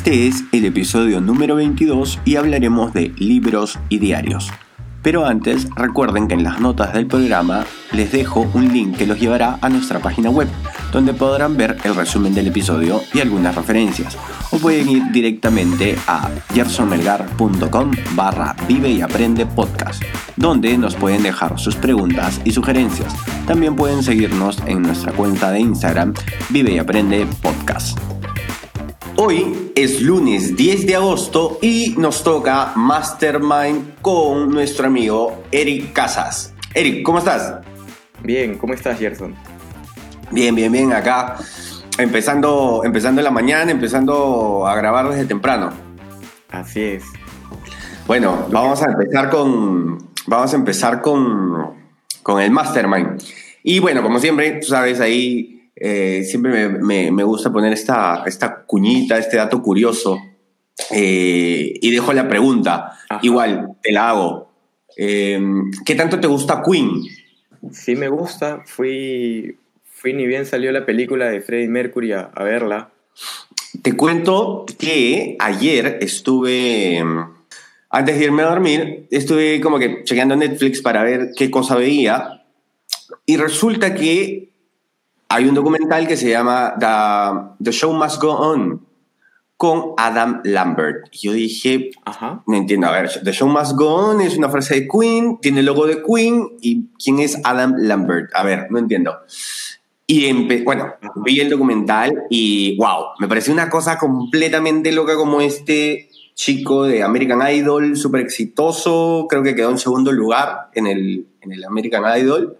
Este es el episodio número 22 y hablaremos de libros y diarios. Pero antes, recuerden que en las notas del programa les dejo un link que los llevará a nuestra página web, donde podrán ver el resumen del episodio y algunas referencias. O pueden ir directamente a gersonmelgar.com barra vive y aprende podcast, donde nos pueden dejar sus preguntas y sugerencias. También pueden seguirnos en nuestra cuenta de Instagram vive y aprende podcast. Hoy es lunes 10 de agosto y nos toca Mastermind con nuestro amigo Eric Casas. Eric, ¿cómo estás? Bien, ¿cómo estás, Gerson? Bien, bien, bien, acá empezando, empezando la mañana, empezando a grabar desde temprano. Así es. Bueno, vamos a empezar con, vamos a empezar con, con el Mastermind. Y bueno, como siempre, tú sabes, ahí eh, siempre me, gusta poner esta, esta cuñita, este dato curioso. Eh, y dejo la pregunta. Igual, te la hago. Em, ¿Qué tanto te gusta Queen? Sí, me gusta. Fui, fui ni bien salió la película de Freddie Mercury a, verla. Te cuento que ayer estuve, em, antes de irme a dormir, estuve como que chequeando Netflix para ver qué cosa veía. Y resulta que hay un documental que se llama The, Show Must Go On con Adam Lambert. Y yo dije, no entiendo, a ver, The Show Must Go On es una frase de Queen, tiene el logo de Queen, ¿y quién es Adam Lambert? A ver, no entiendo. Y bueno, vi el documental y wow, me pareció una cosa completamente loca como este chico de American Idol, súper exitoso, creo que quedó en segundo lugar en el, en el American Idol.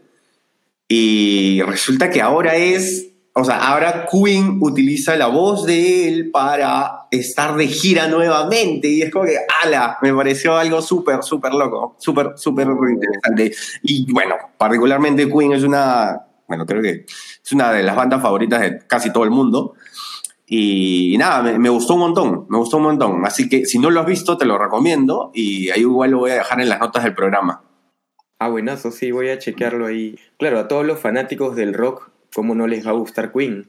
Y resulta que ahora es, o sea, ahora Queen utiliza la voz de él para estar de gira nuevamente. Y es como que, ala, me pareció algo súper, súper loco, súper, súper interesante. Y bueno, particularmente Queen es una, bueno, creo que es una de las bandas favoritas de casi todo el mundo. Y, nada, me, me, gustó un montón, me gustó un montón. Así que si no lo has visto, te lo recomiendo y ahí igual lo voy a dejar en las notas del programa. Ah, buenazo, sí, voy a chequearlo ahí. Claro, a todos los fanáticos del rock, ¿cómo no les va a gustar Queen?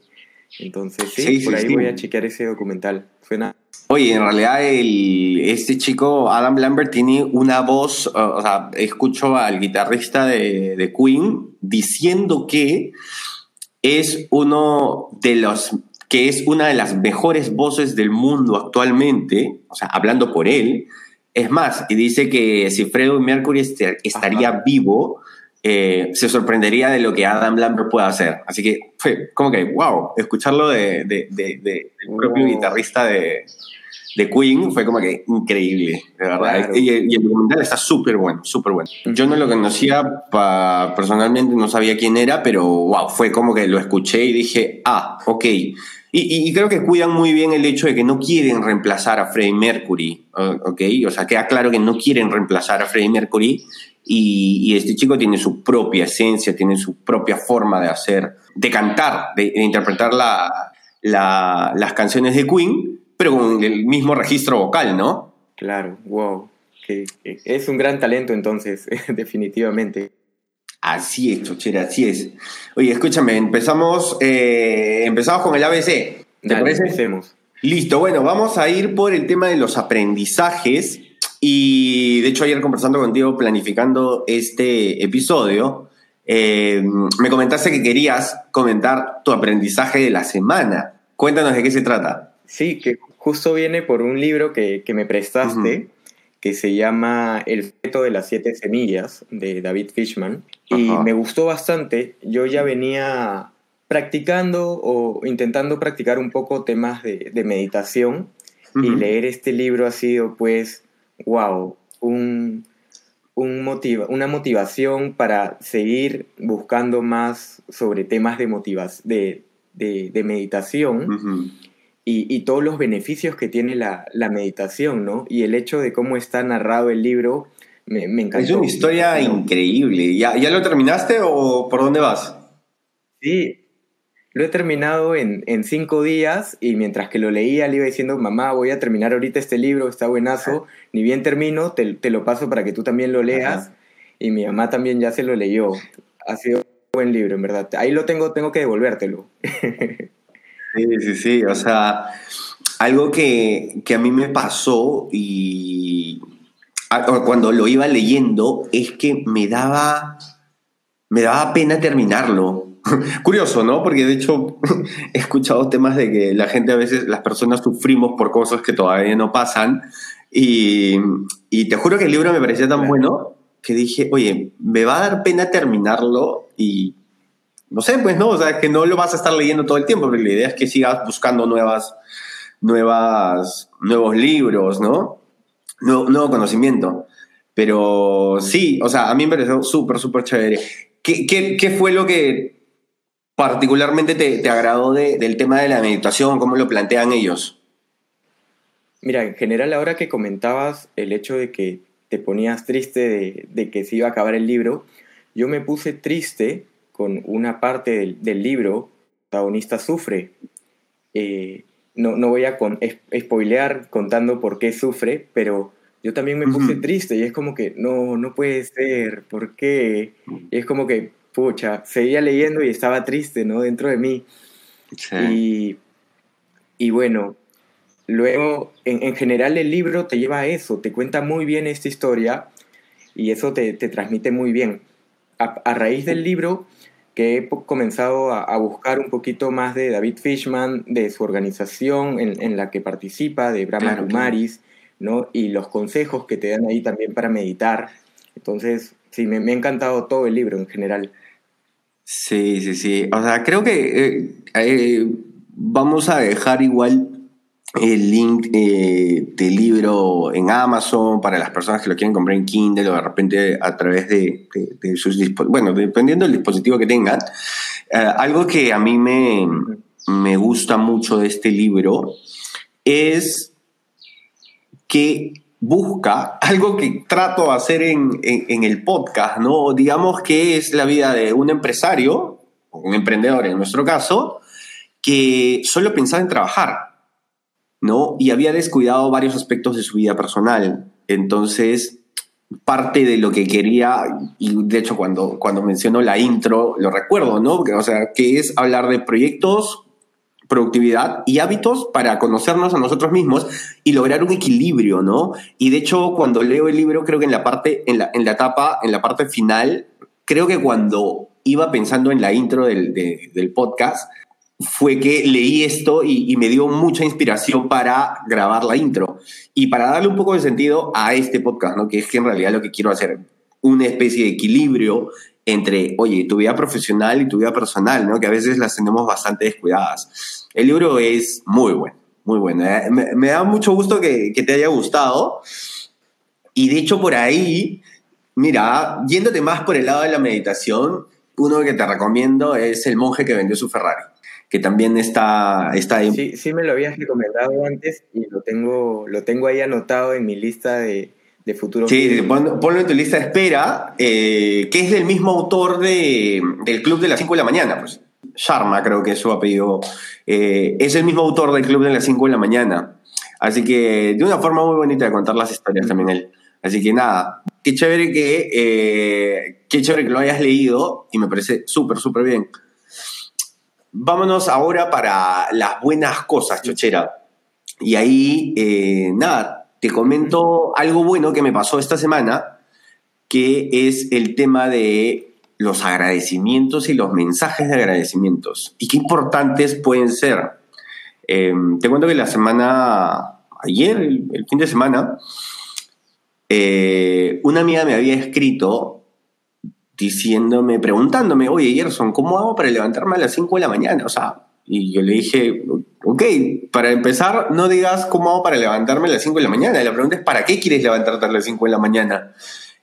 Entonces, sí, por ahí voy a chequear ese documental. Suena. Oye, en realidad el, este chico, Adam Lambert, tiene una voz, o sea, escucho al guitarrista de, de Queen diciendo que es uno de los que es una de las mejores voces del mundo actualmente, o sea, hablando por él, es más, y dice que si Freddie Mercury este, estaría vivo, eh, se sorprendería de lo que Adam Lambert puede hacer. Así que fue como que, wow, escucharlo de, de, del propio guitarrista de, de Queen fue como que increíble, de verdad. Y, el documental está súper bueno, súper bueno. Yo no lo conocía personalmente, no sabía quién era, pero wow, fue como que lo escuché y dije, ah, ok. Y, creo que cuidan muy bien el hecho de que no quieren reemplazar a Freddie Mercury, ¿ok? O sea, queda claro que no quieren reemplazar a Freddie Mercury y, este chico tiene su propia esencia, tiene su propia forma de hacer, de cantar, de, interpretar las canciones de Queen, pero con el mismo registro vocal, ¿no? Claro, wow. es un gran talento entonces, definitivamente. Así es, Chochera, así es. Oye, escúchame, empezamos, eh, empezamos con el ABC. ¿Te Dale, parece? Empecemos. Listo, bueno, vamos a ir por el tema de los aprendizajes. Y de hecho, ayer conversando contigo, planificando este episodio, eh, me comentaste que querías comentar tu aprendizaje de la semana. Cuéntanos de qué se trata. Sí, que justo viene por un libro que, me prestaste que se llama El feto de las siete semillas de David Fishman y me gustó bastante. Yo ya venía practicando o intentando practicar un poco temas de, meditación y leer este libro ha sido pues, wow, un, un motiva una motivación para seguir buscando más sobre temas de, motivas de de, meditación y, todos los beneficios que tiene la, meditación, ¿no? Y el hecho de cómo está narrado el libro me, me encantó. Es una historia increíble. ¿Ya, ¿Ya lo terminaste o por dónde vas? Sí, lo he terminado en, cinco días y mientras que lo leía le iba diciendo, mamá, voy a terminar ahorita este libro, está buenazo, ni bien termino, te, lo paso para que tú también lo leas. Y mi mamá también ya se lo leyó. Ha sido un buen libro, en verdad. Ahí lo tengo, tengo que devolvértelo. sí, sí, sí. O sea, algo que, que a mí me pasó y cuando lo iba leyendo es que me daba, me daba pena terminarlo Curioso, ¿no? Porque de hecho he escuchado temas de que la gente a veces, las personas sufrimos por cosas que todavía no pasan. Y, te juro que el libro me parecía tan bueno que dije, oye, me va a dar pena terminarlo y no sé, pues no, o sea, que no lo vas a estar leyendo todo el tiempo, porque la idea es que sigas buscando nuevas, nuevas, nuevos libros, ¿no? Nuevo, conocimiento. Pero sí, o sea, a mí me pareció súper, súper chévere. ¿Qué, qué, qué fue lo que particularmente te, agradó del tema de la meditación? ¿Cómo lo plantean ellos? Mira, en general ahora que comentabas el hecho de que te ponías triste de, que se iba a acabar el libro, yo me puse triste con una parte del, libro, el protagonista sufre. Eh, no, no, voy a con, spoilear contando por qué sufre, pero yo también me puse triste y es como que no, no puede ser, ¿por qué? Y es como que pucha, seguía leyendo y estaba triste, ¿no? Dentro de mí. Y, y, bueno, luego, en, general el libro te lleva a eso, te cuenta muy bien esta historia y eso te, te transmite muy bien. A, raíz del libro, que he comenzado a, buscar un poquito más de David Fishman, de su organización en, en la que participa, de Brahma Kumaris, ¿no? Y los consejos que te dan ahí también para meditar. Entonces, sí, me, me ha encantado todo el libro en general. Sí, sí, sí. O sea, creo que eh, eh, vamos a dejar igual el link eh, del libro en Amazon para las personas que lo quieren comprar en Kindle o de repente a través de, sus dispositivos, bueno, dependiendo del dispositivo que tengan. algo que a mí me, me gusta mucho de este libro es que busca algo que trato de hacer en, el podcast, ¿no? Digamos que es la vida de un empresario, un emprendedor en nuestro caso, que solo pensaba en trabajar, ¿no? Y había descuidado varios aspectos de su vida personal. Entonces, parte de lo que quería, y de hecho cuando, cuando menciono la intro, lo recuerdo, ¿no? o sea, que es hablar de proyectos productividad y hábitos para conocernos a nosotros mismos y lograr un equilibrio, ¿no? Y de hecho, cuando leo el libro, creo que en la parte, en la, en la etapa, en la parte final, creo que cuando iba pensando en la intro del, del podcast, fue que leí esto y, me dio mucha inspiración para grabar la intro y para darle un poco de sentido a este podcast, ¿no? Que es que en realidad lo que quiero hacer, una especie de equilibrio entre, oye, tu vida profesional y tu vida personal, ¿no? Que a veces las tenemos bastante descuidadas. El libro es muy bueno, muy bueno. ¿eh? Me, da mucho gusto que, te haya gustado. Y de hecho por ahí, mira, yéndote más por el lado de la meditación, uno que te recomiendo es El monje que vendió su Ferrari, que también está, está ahí. Sí, sí me lo habías recomendado antes y lo tengo, lo tengo ahí anotado en mi lista de, de futuro. Sí, ponlo, en tu lista de espera, eh, que es del mismo autor de, del Club de las 5 de la mañana, pues. Sharma, creo que es su apellido. Eh, es el mismo autor del Club de las 5 de la mañana. Así que de una forma muy bonita de contar las historias también él. Así que nada, qué chévere que, eh, qué chévere que lo hayas leído y me parece súper, súper bien. Vámonos ahora para las buenas cosas, chochera. Y ahí, nada, te comento algo bueno que me pasó esta semana, que es el tema de los agradecimientos y los mensajes de agradecimientos. Y qué importantes pueden ser. Em, te cuento que la semana, ayer, el, fin de semana, eh, una amiga me había escrito diciéndome, preguntándome, oye, Gerson, ¿cómo hago para levantarme a las 5 de la mañana? O sea, y yo le dije, ok, para empezar, no digas cómo hago para levantarme a las 5 de la mañana. La pregunta es, ¿para qué quieres levantarte a las 5 de la mañana?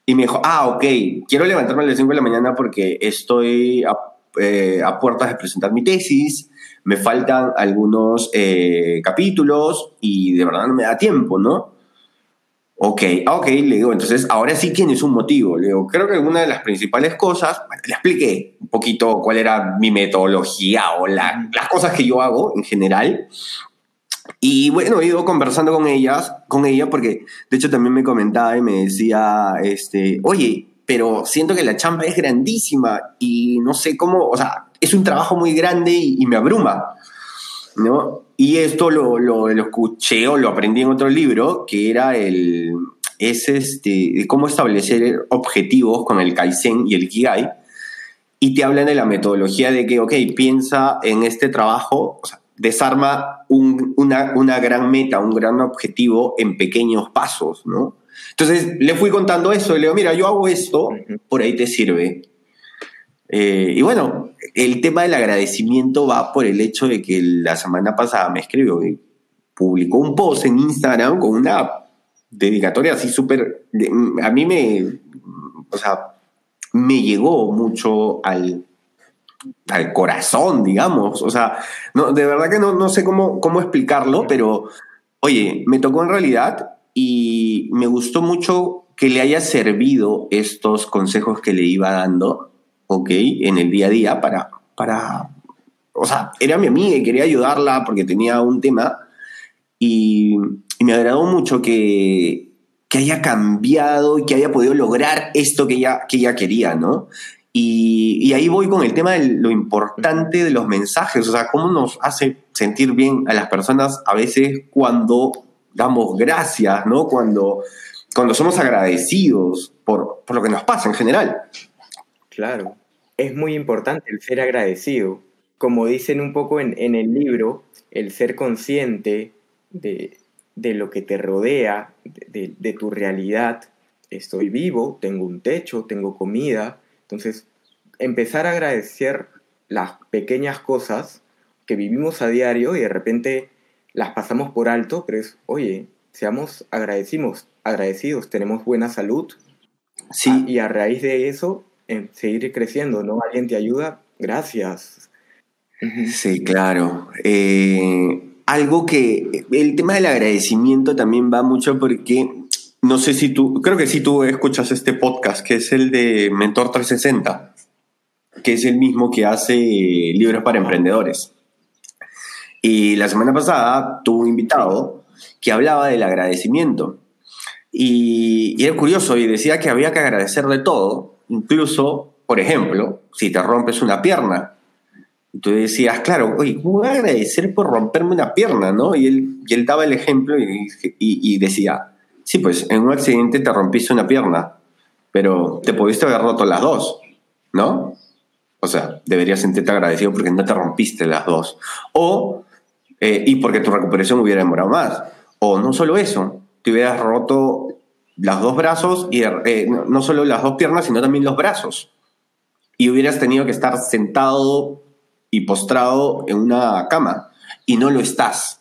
Y me dijo, ah, ok, quiero levantarme a las 5 de la mañana porque estoy a, eh, a puertas de presentar mi tesis, me faltan algunos eh, capítulos y de verdad no me da tiempo, ¿no? Ok, ah, ok, le digo, entonces ahora sí tienes un motivo. Le digo, creo que una de las principales cosas, le expliqué un poquito cuál era mi metodología o las cosas que yo hago en general. Y bueno, he ido conversando con ellas, con ella, porque de hecho también me comentaba y me decía, este, oye, pero siento que la chamba es grandísima y no sé cómo, o sea, es un trabajo muy grande y, me abruma, ¿no? Y esto lo, lo, lo, escuché o lo aprendí en otro libro, que era el, es este, cómo establecer objetivos con el Kaizen y el Kigai. Y te hablan de la metodología de que, ok, piensa en este trabajo, o sea, desarma una, una gran meta, un gran objetivo en pequeños pasos, ¿no? Entonces le fui contando eso y le digo, mira, yo hago esto, por ahí te sirve. Eh, y bueno, el tema del agradecimiento va por el hecho de que la semana pasada me escribió y publicó un post en Instagram con una dedicatoria así súper... A mí me... O sea, me llegó mucho al, al corazón, digamos. O sea, no, de verdad que no, no sé cómo, cómo explicarlo, pero oye, me tocó en realidad y me gustó mucho que le haya servido estos consejos que le iba dando, ¿ok? En el día a día para, para, o sea, era mi amiga y quería ayudarla porque tenía un tema y, me agradó mucho que, que haya cambiado y que haya podido lograr esto que ella, que ella quería, ¿no? Y, ahí voy con el tema de lo importante de los mensajes, o sea, cómo nos hace sentir bien a las personas a veces cuando damos gracias, ¿no? Cuando, cuando somos agradecidos por, por lo que nos pasa en general. Claro, es muy importante el ser agradecido. Como dicen un poco en, en el libro, el ser consciente de, de lo que te rodea, de, de tu realidad. Estoy vivo, tengo un techo, tengo comida, entonces, empezar a agradecer las pequeñas cosas que vivimos a diario y de repente las pasamos por alto, pero es, oye, seamos agradecimos, agradecidos, tenemos buena salud. Sí. y a raíz de eso, seguir creciendo, ¿no? Alguien te ayuda, gracias. Sí, claro. Eh, algo que el tema del agradecimiento también va mucho porque no sé si tú, creo que sí tú escuchas este podcast, que es el de Mentor 360, que es el mismo que hace libros para emprendedores. Y la semana pasada tuvo un invitado que hablaba del agradecimiento. Y, era curioso y decía que había que agradecer de todo, incluso, por ejemplo, si te rompes una pierna. Tú decías, claro, oye, ¿cómo voy a agradecer por romperme una pierna? ¿no? Y, él, y él daba el ejemplo y, y decía, Sí, pues en un accidente te rompiste una pierna, pero te pudiste haber roto las dos, ¿no? O sea, deberías sentirte agradecido porque no te rompiste las dos. O, eh, y porque tu recuperación hubiera demorado más. O no solo eso, te hubieras roto los dos brazos y eh, no solo las dos piernas, sino también los brazos. Y hubieras tenido que estar sentado y postrado en una cama. Y no lo estás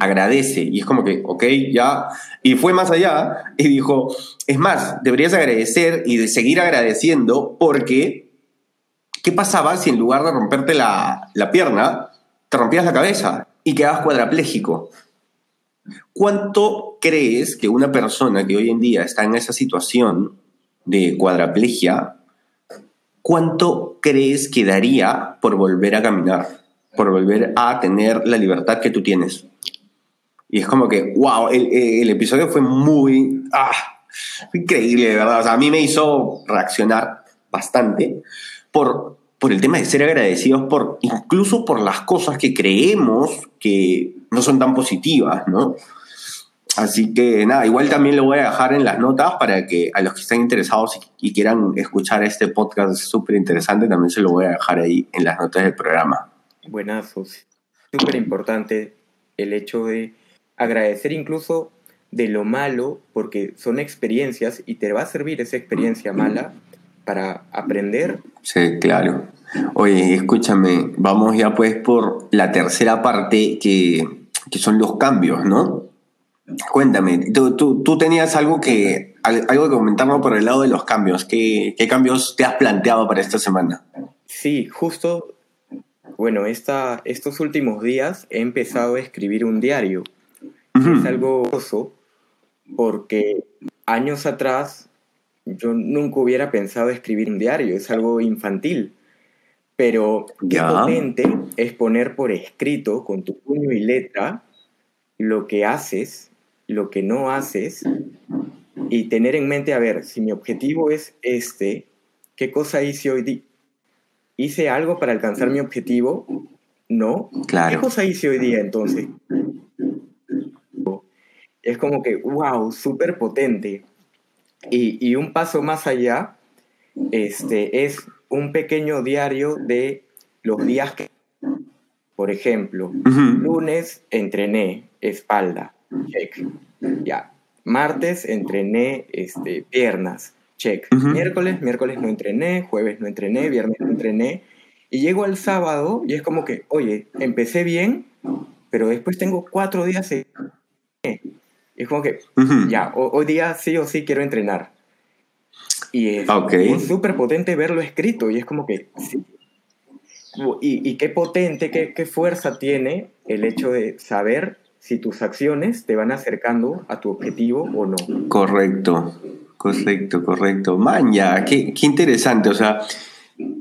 agradece. Y es como que, ok, ya. Y fue más allá y dijo, es más, deberías agradecer y de seguir agradeciendo porque, ¿qué pasaba si en lugar de romperte la, la pierna, te rompías la cabeza y quedabas cuadrapléjico? ¿Cuánto crees que una persona que hoy en día está en esa situación de cuadraplegia, cuánto crees que daría por volver a caminar, por volver a tener la libertad que tú tienes? Y es como que, wow, el, episodio fue muy, ah, increíble, de verdad. A mí me hizo reaccionar bastante por, por el tema de ser agradecidos por, incluso por las cosas que creemos que no son tan positivas, ¿no? Así que nada, igual también lo voy a dejar en las notas para que a los que estén interesados y, quieran escuchar este podcast súper interesante, también se lo voy a dejar ahí en las notas del programa. Buenazo, súper importante el hecho de agradecer incluso de lo malo, porque son experiencias y te va a servir esa experiencia mala para aprender. Sí, claro. Oye, escúchame, vamos ya pues por la tercera parte que, que son los cambios, ¿no? Cuéntame, tú, tú, tenías algo que, algo que comentarnos por el lado de los cambios. ¿Qué, ¿Qué cambios te has planteado para esta semana? Sí, justo bueno, esta, estos últimos días he empezado a escribir un diario. Es algo gozo porque años atrás yo nunca hubiera pensado escribir un diario, es algo infantil. Pero qué potente es poner por escrito con tu puño y letra lo que haces, lo que no haces y tener en mente, a ver, si mi objetivo es este, ¿qué cosa hice hoy día? ¿Hice algo para alcanzar mi objetivo? No. ¿Qué cosa hice hoy día entonces? Es como que, wow, súper potente. Y, y, un paso más allá, este, es un pequeño diario de los días que, por ejemplo, lunes entrené espalda, check. Ya. Martes entrené este, piernas, check. Miércoles, miércoles no entrené, jueves no entrené, viernes no entrené. Y llego al sábado y es como que, oye, empecé bien, pero después tengo cuatro días. Y es como que, ya, hoy día sí o sí quiero entrenar. Y es súper potente verlo escrito y es como que, y, y, qué potente, qué, qué fuerza tiene el hecho de saber si tus acciones te van acercando a tu objetivo o no. Correcto, correcto, correcto. Man, ya, qué, qué interesante. O sea,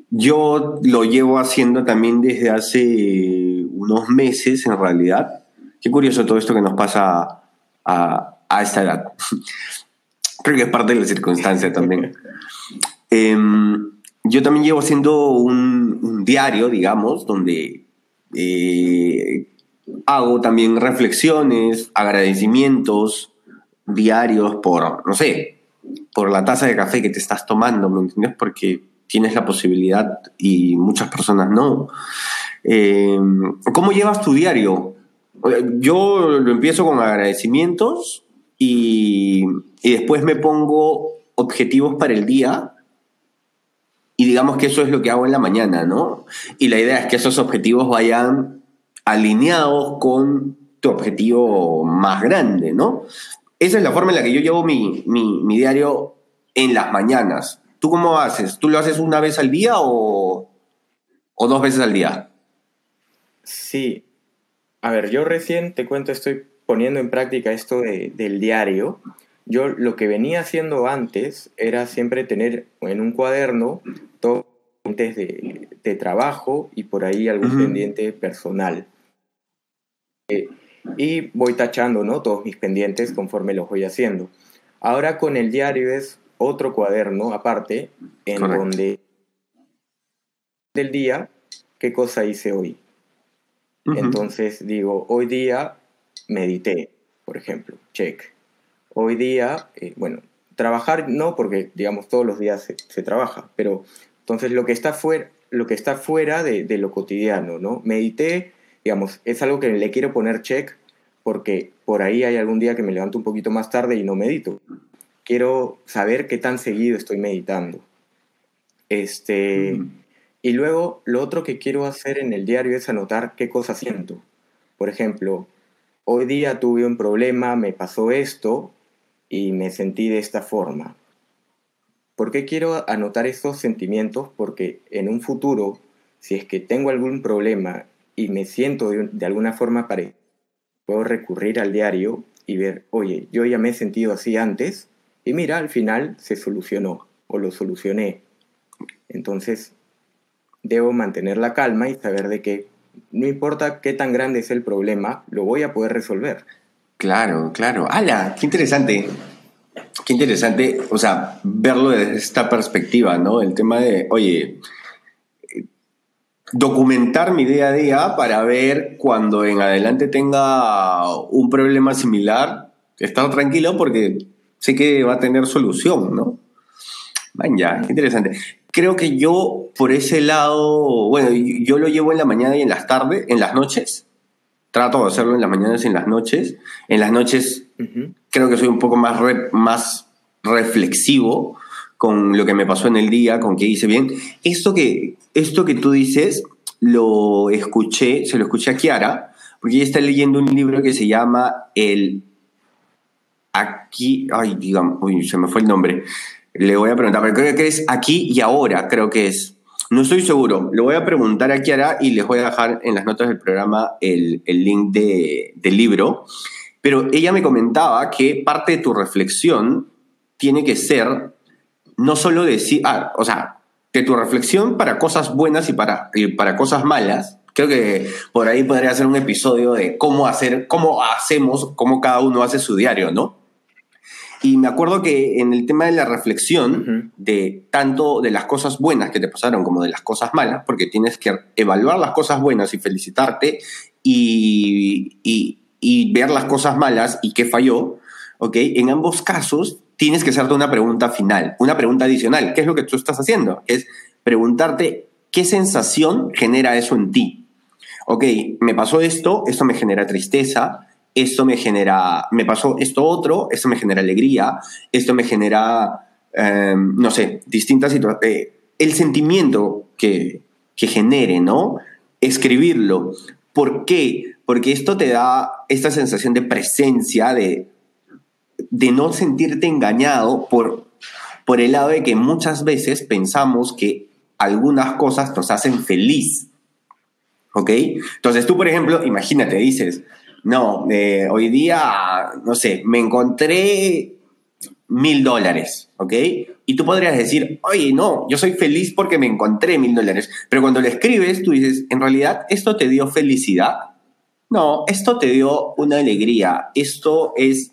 yo lo llevo haciendo también desde hace unos meses, en realidad. Qué curioso todo esto que nos pasa a, a esta edad. Creo que es parte de la circunstancia también. Em, yo también llevo haciendo un, diario, digamos, donde eh, hago también reflexiones, agradecimientos diarios por, no sé, por la taza de café que te estás tomando, ¿me entiendes? Porque tienes la posibilidad y muchas personas no. Eh, ¿Cómo llevas tu diario? Yo lo empiezo con agradecimientos y, y después me pongo objetivos para el día y digamos que eso es lo que hago en la mañana, ¿no? Y la idea es que esos objetivos vayan alineados con tu objetivo más grande, ¿no? Esa es la forma en la que yo llevo mi, diario en las mañanas. ¿Tú cómo haces? ¿Tú lo haces una vez al día o, dos veces al día? Sí. A ver, yo recién te cuento, estoy poniendo en práctica esto del diario. Yo lo que venía haciendo antes era siempre tener en un cuaderno todo de, de trabajo y por ahí algún pendiente personal. Eh, y voy tachando ¿no? todos mis pendientes conforme los voy haciendo. Ahora con el diario es otro cuaderno aparte en donde del día qué cosa hice hoy. Entonces digo, hoy día medité, por ejemplo, check. Hoy día, eh, bueno, trabajar no, porque digamos todos los días se, trabaja, pero entonces lo que está fuera, lo que está fuera de, de, lo cotidiano, ¿no? Medité, digamos, es algo que le quiero poner check porque por ahí hay algún día que me levanto un poquito más tarde y no medito. Quiero saber qué tan seguido estoy meditando. Este, Y luego lo otro que quiero hacer en el diario es anotar qué cosas siento. Por ejemplo, hoy día tuve un problema, me pasó esto y me sentí de esta forma. ¿Por qué quiero anotar estos sentimientos? Porque en un futuro, si es que tengo algún problema y me siento de, alguna forma parecida, puedo recurrir al diario y ver, oye, yo ya me he sentido así antes y mira, al final se solucionó o lo solucioné. Entonces, debo mantener la calma y saber de que no importa qué tan grande es el problema, lo voy a poder resolver. Claro, claro. ¡Hala! ¡Qué interesante! Qué interesante, o sea, verlo desde esta perspectiva, ¿no? El tema de, oye, documentar mi día a día para ver cuando en adelante tenga un problema similar, estar tranquilo porque sé que va a tener solución, ¿no? Man, ya, interesante. Creo que yo por ese lado, bueno, yo lo llevo en la mañana y en las tardes, en las noches. Trato de hacerlo en las mañanas y en las noches. En las noches creo que soy un poco más, más reflexivo con lo que me pasó en el día, con qué hice bien. Esto que, esto que tú dices, lo escuché, se lo escuché a Kiara, porque ella está leyendo un libro que se llama El Aquí, ay, digamos, uy, se me fue el nombre. Le voy a preguntar, pero creo que es Aquí y Ahora, creo que es. No estoy seguro. Le voy a preguntar a Kiara y les voy a dejar en las notas del programa el, link del libro. Pero ella me comentaba que parte de tu reflexión tiene que ser no solo decir, ah, o sea, de tu reflexión para cosas buenas y para, y para cosas malas. Creo que por ahí podría ser un episodio de cómo hacer, cómo hacemos, cómo cada uno hace su diario, ¿no? Y me acuerdo que en el tema de la reflexión, de tanto de las cosas buenas que te pasaron como de las cosas malas, porque tienes que evaluar las cosas buenas y felicitarte y, y, ver las cosas malas y qué falló, ¿ok? En ambos casos tienes que hacerte una pregunta final, una pregunta adicional. ¿Qué es lo que tú estás haciendo? Es preguntarte qué sensación genera eso en ti. Ok, me pasó esto, esto me genera tristeza, esto me genera, me pasó esto otro, esto me genera alegría, esto me genera, em, no sé, distintas situaciones. Eh, el sentimiento que, que genere, ¿no? Escribirlo. ¿Por qué? Porque esto te da esta sensación de presencia, de, de no sentirte engañado por, por el lado de que muchas veces pensamos que algunas cosas nos hacen feliz. ¿Ok? Entonces tú, por ejemplo, imagínate, dices, no, eh, hoy día, no sé, me encontré mil dólares, ¿ok? Y tú podrías decir, oye, no, yo soy feliz porque me encontré mil dólares. Pero cuando lo escribes, tú dices, en realidad, ¿esto te dio felicidad? No, esto te dio una alegría. Esto es...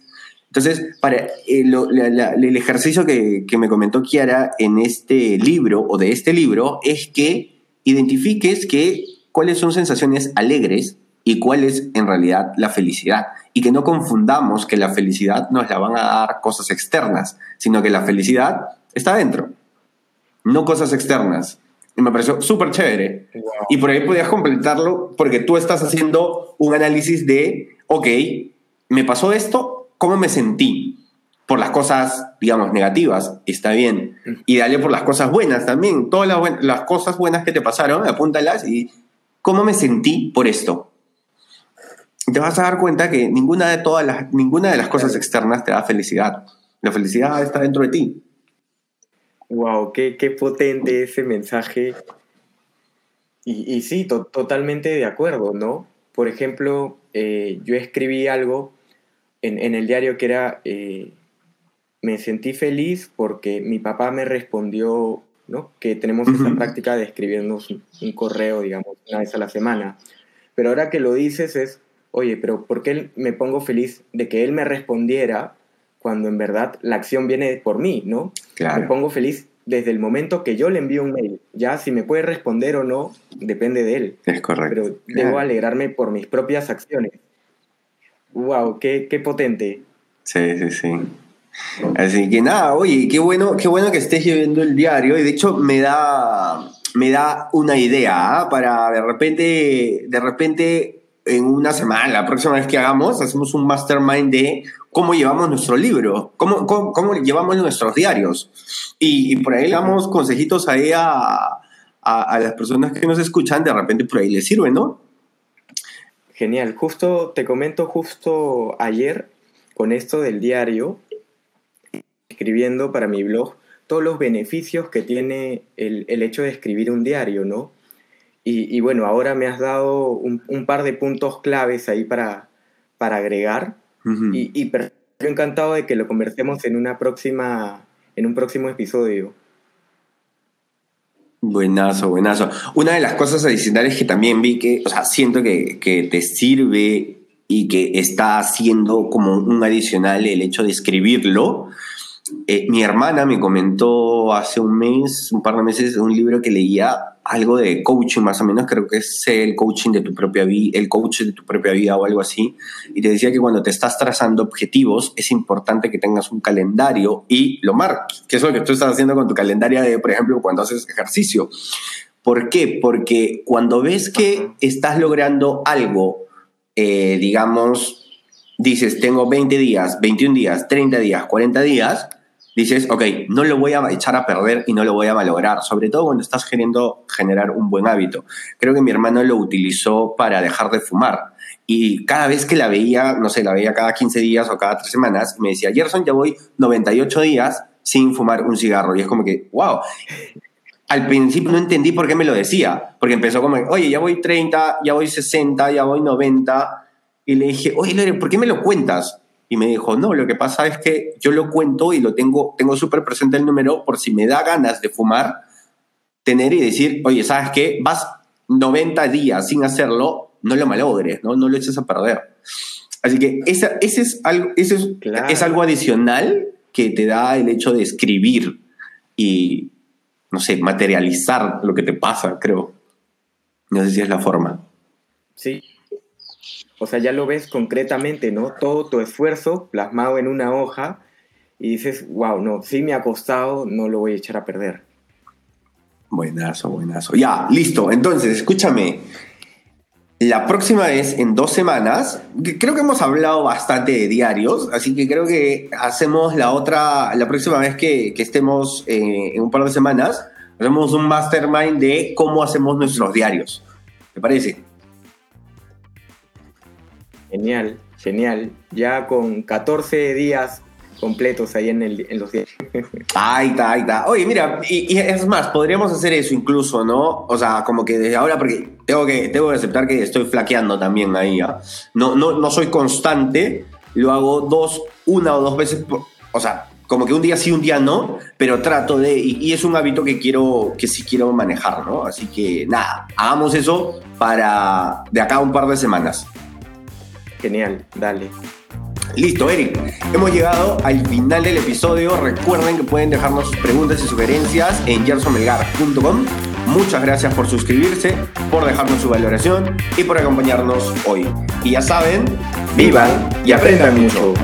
Entonces, para eh, el ejercicio que, que me comentó Kiara en este libro o de este libro es que identifiques que cuáles son sensaciones alegres y cuál es en realidad la felicidad. Y que no confundamos que la felicidad nos la van a dar cosas externas, sino que la felicidad está dentro, no cosas externas. Y me pareció súper chévere. Y por ahí podías completarlo porque tú estás haciendo un análisis de, ok, me pasó esto, ¿cómo me sentí? Por las cosas, digamos, negativas, está bien. Y dale por las cosas buenas también. Todas las, las cosas buenas que te pasaron, apúntalas y cómo me sentí por esto te vas a dar cuenta que ninguna de, todas las, ninguna de las cosas externas te da felicidad. La felicidad está dentro de ti. Wow, qué, qué potente ese mensaje. Y, y sí, totalmente de acuerdo, ¿no? Por ejemplo, eh, yo escribí algo en, en, el diario que era, eh, me sentí feliz porque mi papá me respondió, ¿no? Que tenemos esa práctica de escribirnos un correo, digamos, una vez a la semana. Pero ahora que lo dices es, oye, pero ¿por qué me pongo feliz de que él me respondiera cuando en verdad la acción viene por mí, ¿no? Me pongo feliz desde el momento que yo le envío un mail. Ya si me puede responder o no, depende de él. Es correcto. Pero debo alegrarme por mis propias acciones. ¡Wow! Qué, qué potente! Sí, sí, sí. Así que nada, oye, qué bueno, qué bueno que estés llevando el diario y de hecho me da, me da una idea ¿ah? para de repente, de repente en una semana, la próxima vez que hagamos, hacemos un mastermind de cómo llevamos nuestro libro, cómo, cómo, llevamos nuestros diarios. Y, por ahí le damos consejitos ahí a, a, las personas que nos escuchan, de repente por ahí les sirve, ¿no? Genial. Justo, te comento justo ayer con esto del diario, escribiendo para mi blog, todos los beneficios que tiene el, el hecho de escribir un diario, ¿no? Y, bueno, ahora me has dado un, par de puntos claves ahí para, para agregar. Y, y encantado de que lo conversemos en, una próxima, en un próximo episodio. Buenazo, buenazo. Una de las cosas adicionales que también vi que, o sea, siento que, que te sirve y que está haciendo como un adicional el hecho de escribirlo. Eh, mi hermana me comentó hace un mes, un par de meses, un libro que leía algo de coaching más o menos, creo que es el coaching de tu propia vida, el coach de tu propia vida o algo así, y te decía que cuando te estás trazando objetivos es importante que tengas un calendario y lo marques, que es lo que tú estás haciendo con tu calendario de, por ejemplo, cuando haces ejercicio. ¿Por qué? Porque cuando ves que estás logrando algo, eh, digamos, dices, tengo 20 días, 21 días, 30 días, 40 días, dices, ok, no lo voy a echar a perder y no lo voy a malograr, sobre todo cuando estás queriendo generar un buen hábito. Creo que mi hermano lo utilizó para dejar de fumar. Y cada vez que la veía, no sé, la veía cada 15 días o cada 3 semanas, me decía, Gerson, ya voy 98 días sin fumar un cigarro. Y es como que, wow. al principio no entendí por qué me lo decía, porque empezó como, oye, ya voy 30, ya voy 60, ya voy 90, y le dije, oye, Lore, ¿por qué me lo cuentas? Y me dijo, no, lo que pasa es que yo lo cuento y lo tengo, tengo súper presente el número por si me da ganas de fumar, tener y decir, oye, ¿sabes qué? Vas 90 días sin hacerlo, no lo malogres, ¿no? No lo eches a perder. Así que ese, ese, es, algo, ese es, es algo adicional que te da el hecho de escribir y, no sé, materializar lo que te pasa, creo. No sé si es la forma. Sí. O sea, ya lo ves concretamente, ¿no? Todo tu esfuerzo plasmado en una hoja y dices, wow, no, sí me ha costado, no lo voy a echar a perder. Buenazo, buenazo. Ya, listo. Entonces, escúchame. La próxima vez, en dos semanas, creo que hemos hablado bastante de diarios, así que creo que hacemos la otra, la próxima vez que, estemos eh, en un par de semanas, hacemos un mastermind de cómo hacemos nuestros diarios. ¿Te parece? Genial, genial. Ya con 14 días completos ahí en, el, en los días. Ahí está, ahí está. Oye, mira, y, es más, podríamos hacer eso incluso, ¿no? O sea, como que desde ahora, porque tengo que, tengo que aceptar que estoy flaqueando también ahí, ¿ah? No, no, no soy constante, lo hago dos, una o dos veces, o sea, como que un día sí, un día no, pero trato de, y, y, es un hábito que quiero, que sí quiero manejar, ¿no? Así que nada, hagamos eso para de acá a un par de semanas. Genial, dale. Listo, Eric. Hemos llegado al final del episodio. Recuerden que pueden dejarnos sus preguntas y sugerencias en gersonmelgar.com. Muchas gracias por suscribirse, por dejarnos su valoración y por acompañarnos hoy. Y ya saben, vivan y aprendan mucho.